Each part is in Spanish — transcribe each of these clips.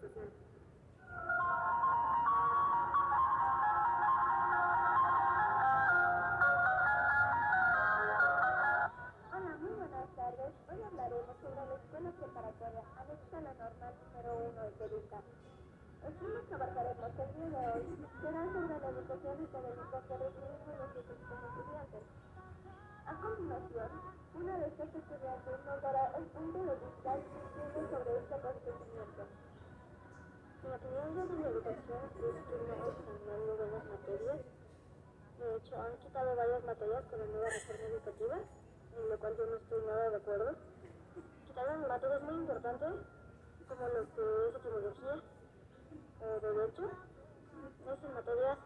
seguir. Hola, muy buenas tardes. Hoy hablaremos sobre la escuela preparatoria anexa la normal número 1 de. Los temas que el día de hoy serán sobre la educación académica que como estudiantes. A continuación, una de estas estudiantes nos el punto de vista que tiene sobre este acontecimiento. Mi opinión sobre la educación es que no están dando buenas materias. De hecho, han quitado varias materias con la nueva reforma educativa, en lo cual yo no estoy nada de acuerdo. Quitaron materias muy importantes, como lo que es etimología o derecho. Esas materias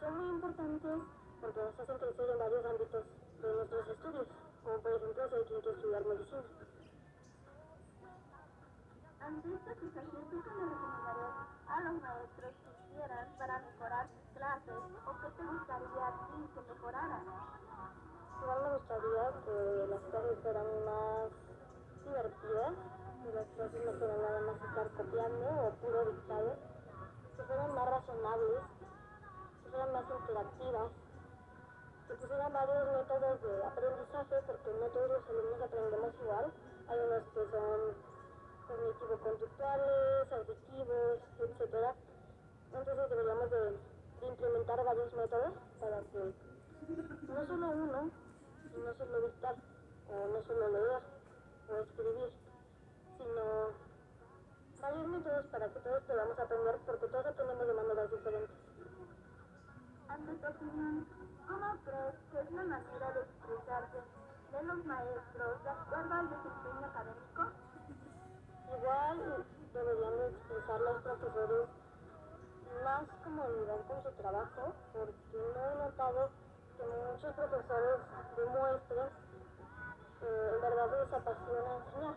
son muy importantes porque nos hacen crecer en varios ámbitos de nuestros estudios, como por ejemplo si hay quiere estudiar medicina. Ante esta situación, ¿tú qué le recomendarías a los maestros que hicieran para mejorar sus clases o qué te gustaría a ti que mejoraran? Igual me gustaría que las clases fueran más divertidas, que las clases no fueran nada más estar copiando o puro dictado, que fueran más razonables, que fueran más interactivas, que pusieran varios métodos de aprendizaje, porque no todos los alumnos aprendemos igual. Cognitivo-conductuales, auditivos, etc. Entonces deberíamos de, implementar varios métodos para que no solo uno, no solo dictar, o no solo leer, o escribir, sino varios métodos para que todos podamos aprender, porque todos aprendemos de maneras diferentes. ¿cómo crees que es la manera de expresarse de los maestros de acuerdo al desempeño académico? Igual deberían de expresar los profesores más con su trabajo, porque no he notado que muchos profesores demuestren eh, en verdad les apasiona enseñar.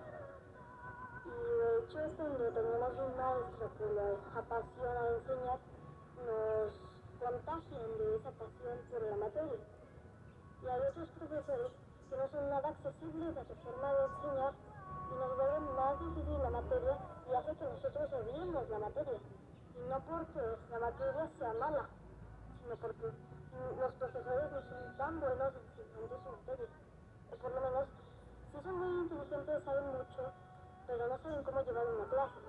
Y de hecho cuando tenemos un maestro que les apasiona enseñar, nos contagian de esa pasión por la materia. Y hay otros profesores que no son nada accesibles a su forma de enseñar y nos vuelven más difícil la materia y hace que nosotros odiemos la materia. No porque la materia sea mala, sino porque los profesores no son tan buenos enseñando su materia. O por lo menos, si son muy inteligentes, saben mucho, pero no saben cómo llevar una clase,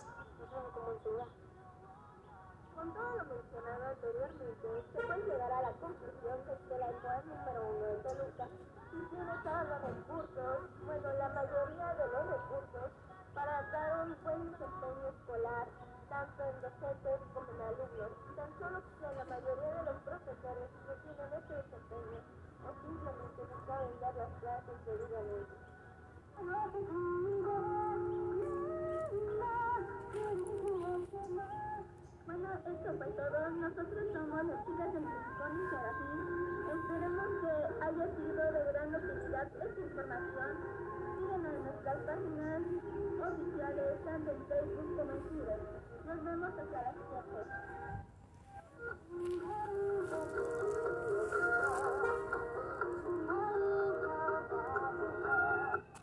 no saben cómo enseñar. Con todo lo mencionado anteriormente, se puede llegar a la conclusión de que la escuela número uno de Toluca sí tiene todos los recursos, bueno, la mayoría de los recursos, para dar un buen desempeño escolar, tanto en docentes como en alumnos. Tan solo que la mayoría de los profesores no tienen ese desempeño o simplemente no saben dar las clases debidamente. Bueno, esto fue todo. Nosotros somos las chicas del Rincón y Serafín. Esperemos que haya sido de gran utilidad esta información. Síguenos en nuestras páginas oficiales, tanto en Facebook como en Twitter. Nos vemos hasta la siguiente.